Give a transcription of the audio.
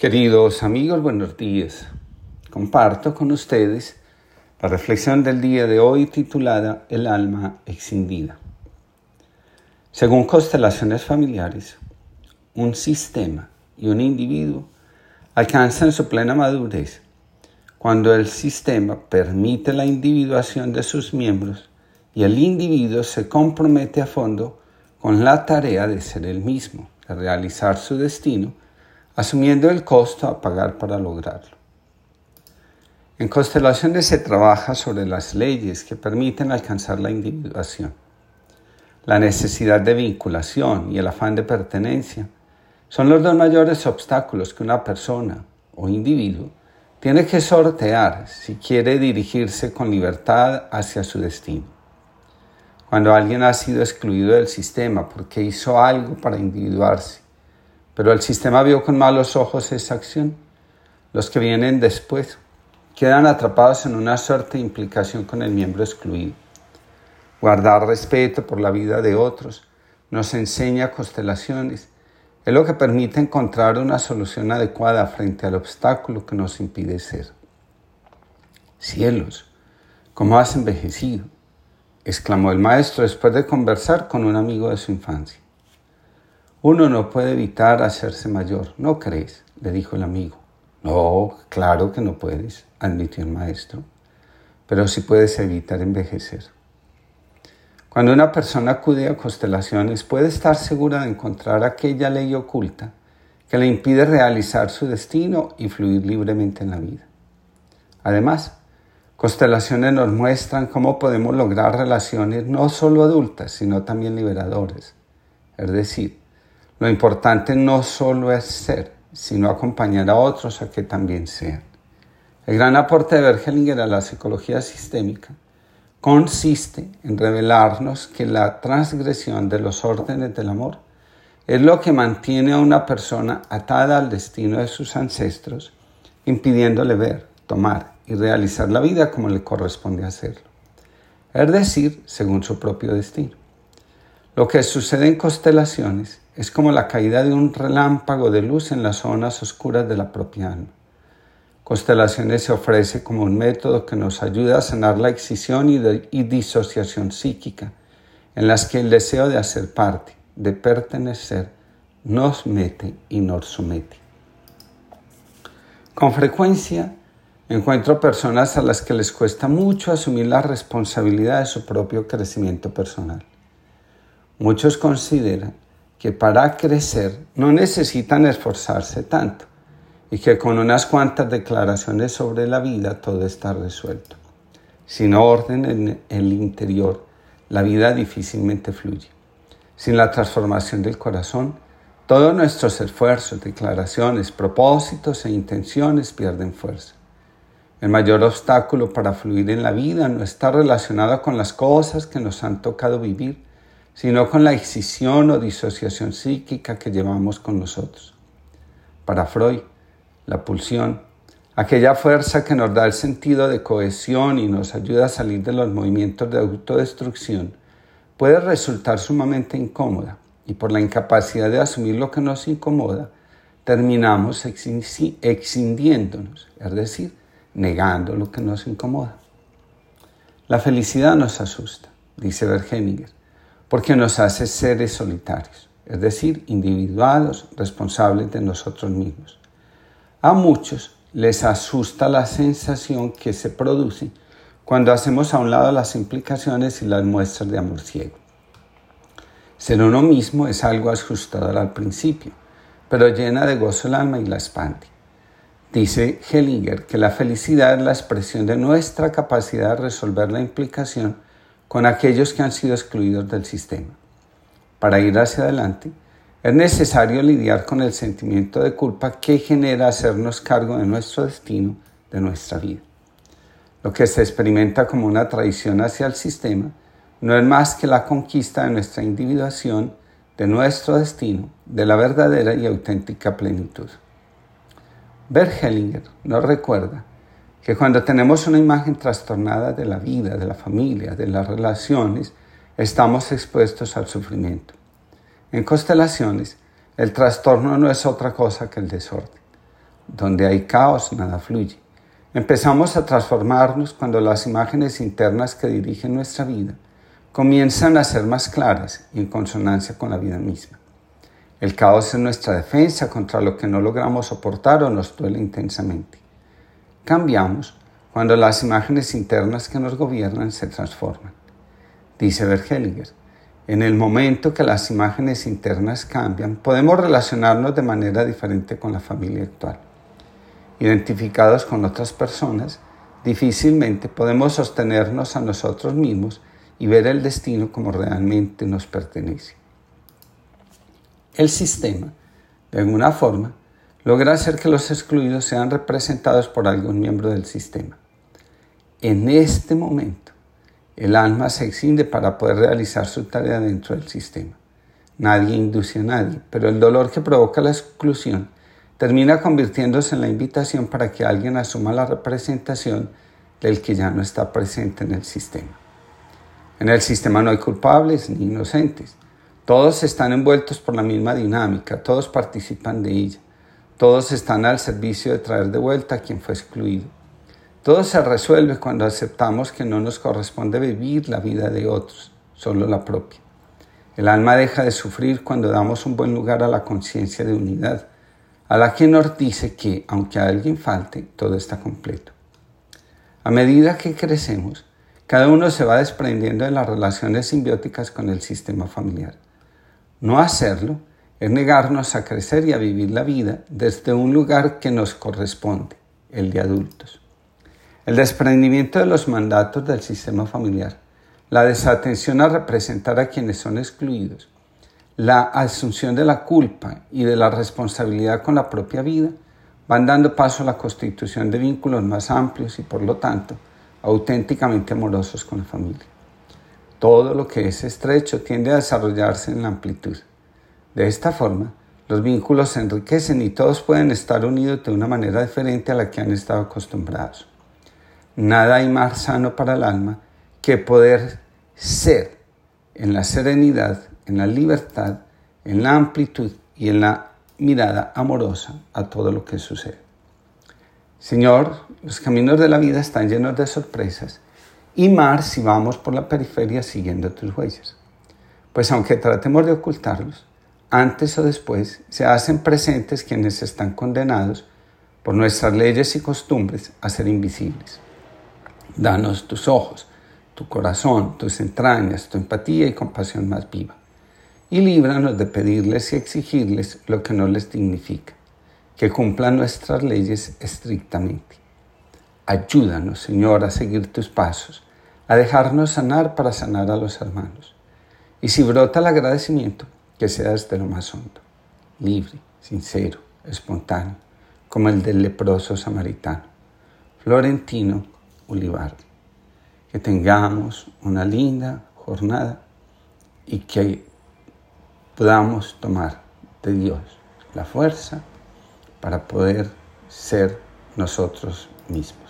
Queridos amigos, buenos días. Comparto con ustedes la reflexión del día de hoy titulada El alma extendida. Según constelaciones familiares, un sistema y un individuo alcanzan su plena madurez cuando el sistema permite la individuación de sus miembros y el individuo se compromete a fondo con la tarea de ser el mismo, de realizar su destino asumiendo el costo a pagar para lograrlo. En constelaciones se trabaja sobre las leyes que permiten alcanzar la individuación. La necesidad de vinculación y el afán de pertenencia son los dos mayores obstáculos que una persona o individuo tiene que sortear si quiere dirigirse con libertad hacia su destino. Cuando alguien ha sido excluido del sistema porque hizo algo para individuarse pero el sistema vio con malos ojos esa acción. Los que vienen después quedan atrapados en una suerte de implicación con el miembro excluido. Guardar respeto por la vida de otros nos enseña constelaciones. Es lo que permite encontrar una solución adecuada frente al obstáculo que nos impide ser. Cielos, ¿cómo has envejecido? exclamó el maestro después de conversar con un amigo de su infancia. Uno no puede evitar hacerse mayor, ¿no crees? le dijo el amigo. No, claro que no puedes, admitió el maestro, pero sí puedes evitar envejecer. Cuando una persona acude a constelaciones puede estar segura de encontrar aquella ley oculta que le impide realizar su destino y fluir libremente en la vida. Además, constelaciones nos muestran cómo podemos lograr relaciones no solo adultas, sino también liberadoras, es decir, lo importante no solo es ser, sino acompañar a otros a que también sean. El gran aporte de Bergelinger a la psicología sistémica consiste en revelarnos que la transgresión de los órdenes del amor es lo que mantiene a una persona atada al destino de sus ancestros, impidiéndole ver, tomar y realizar la vida como le corresponde hacerlo, es decir, según su propio destino. Lo que sucede en constelaciones es como la caída de un relámpago de luz en las zonas oscuras de la propia alma. Constelaciones se ofrece como un método que nos ayuda a sanar la excisión y, disociación psíquica, en las que el deseo de hacer parte, de pertenecer, nos mete y nos somete. Con frecuencia encuentro personas a las que les cuesta mucho asumir la responsabilidad de su propio crecimiento personal. Muchos consideran que para crecer no necesitan esforzarse tanto y que con unas cuantas declaraciones sobre la vida todo está resuelto. Sin orden en el interior, la vida difícilmente fluye. Sin la transformación del corazón, todos nuestros esfuerzos, declaraciones, propósitos e intenciones pierden fuerza. El mayor obstáculo para fluir en la vida no está relacionado con las cosas que nos han tocado vivir, sino con la excisión o disociación psíquica que llevamos con nosotros. Para Freud, la pulsión, aquella fuerza que nos da el sentido de cohesión y nos ayuda a salir de los movimientos de autodestrucción, puede resultar sumamente incómoda y por la incapacidad de asumir lo que nos incomoda, terminamos excindiéndonos, es decir, negando lo que nos incomoda. La felicidad nos asusta, dice Bergeniger porque nos hace seres solitarios, es decir, individuados, responsables de nosotros mismos. A muchos les asusta la sensación que se produce cuando hacemos a un lado las implicaciones y las muestras de amor ciego. Ser uno mismo es algo asustador al principio, pero llena de gozo el alma y la expande. Dice Hellinger que la felicidad es la expresión de nuestra capacidad de resolver la implicación con aquellos que han sido excluidos del sistema. Para ir hacia adelante, es necesario lidiar con el sentimiento de culpa que genera hacernos cargo de nuestro destino, de nuestra vida. Lo que se experimenta como una traición hacia el sistema no es más que la conquista de nuestra individuación, de nuestro destino, de la verdadera y auténtica plenitud. Bert Hellinger nos recuerda que cuando tenemos una imagen trastornada de la vida, de la familia, de las relaciones, estamos expuestos al sufrimiento. En constelaciones, el trastorno no es otra cosa que el desorden. Donde hay caos, nada fluye. Empezamos a transformarnos cuando las imágenes internas que dirigen nuestra vida comienzan a ser más claras y en consonancia con la vida misma. El caos es nuestra defensa contra lo que no logramos soportar o nos duele intensamente. Cambiamos cuando las imágenes internas que nos gobiernan se transforman. Dice Bergelinger, en el momento que las imágenes internas cambian, podemos relacionarnos de manera diferente con la familia actual. Identificados con otras personas, difícilmente podemos sostenernos a nosotros mismos y ver el destino como realmente nos pertenece. El sistema, de alguna forma, logra hacer que los excluidos sean representados por algún miembro del sistema. En este momento, el alma se extiende para poder realizar su tarea dentro del sistema. Nadie induce a nadie, pero el dolor que provoca la exclusión termina convirtiéndose en la invitación para que alguien asuma la representación del que ya no está presente en el sistema. En el sistema no hay culpables ni inocentes. Todos están envueltos por la misma dinámica, todos participan de ella, todos están al servicio de traer de vuelta a quien fue excluido. Todo se resuelve cuando aceptamos que no nos corresponde vivir la vida de otros, solo la propia. El alma deja de sufrir cuando damos un buen lugar a la conciencia de unidad, a la que nos dice que, aunque a alguien falte, todo está completo. A medida que crecemos, cada uno se va desprendiendo de las relaciones simbióticas con el sistema familiar. No hacerlo es negarnos a crecer y a vivir la vida desde un lugar que nos corresponde, el de adultos. El desprendimiento de los mandatos del sistema familiar, la desatención a representar a quienes son excluidos, la asunción de la culpa y de la responsabilidad con la propia vida van dando paso a la constitución de vínculos más amplios y por lo tanto auténticamente amorosos con la familia. Todo lo que es estrecho tiende a desarrollarse en la amplitud. De esta forma, los vínculos se enriquecen y todos pueden estar unidos de una manera diferente a la que han estado acostumbrados. Nada hay más sano para el alma que poder ser en la serenidad, en la libertad, en la amplitud y en la mirada amorosa a todo lo que sucede. Señor, los caminos de la vida están llenos de sorpresas y más si vamos por la periferia siguiendo tus huellas. Pues aunque tratemos de ocultarlos, antes o después se hacen presentes quienes están condenados por nuestras leyes y costumbres a ser invisibles. Danos tus ojos, tu corazón, tus entrañas, tu empatía y compasión más viva. Y líbranos de pedirles y exigirles lo que no les dignifica que cumplan nuestras leyes estrictamente. Ayúdanos, Señor, a seguir tus pasos, a dejarnos sanar para sanar a los hermanos. Y si brota el agradecimiento, que sea desde lo más hondo, libre, sincero, espontáneo, como el del leproso samaritano, Florentino Ulibarri. Que tengamos una linda jornada y que podamos tomar de Dios la fuerza para poder ser nosotros mismos.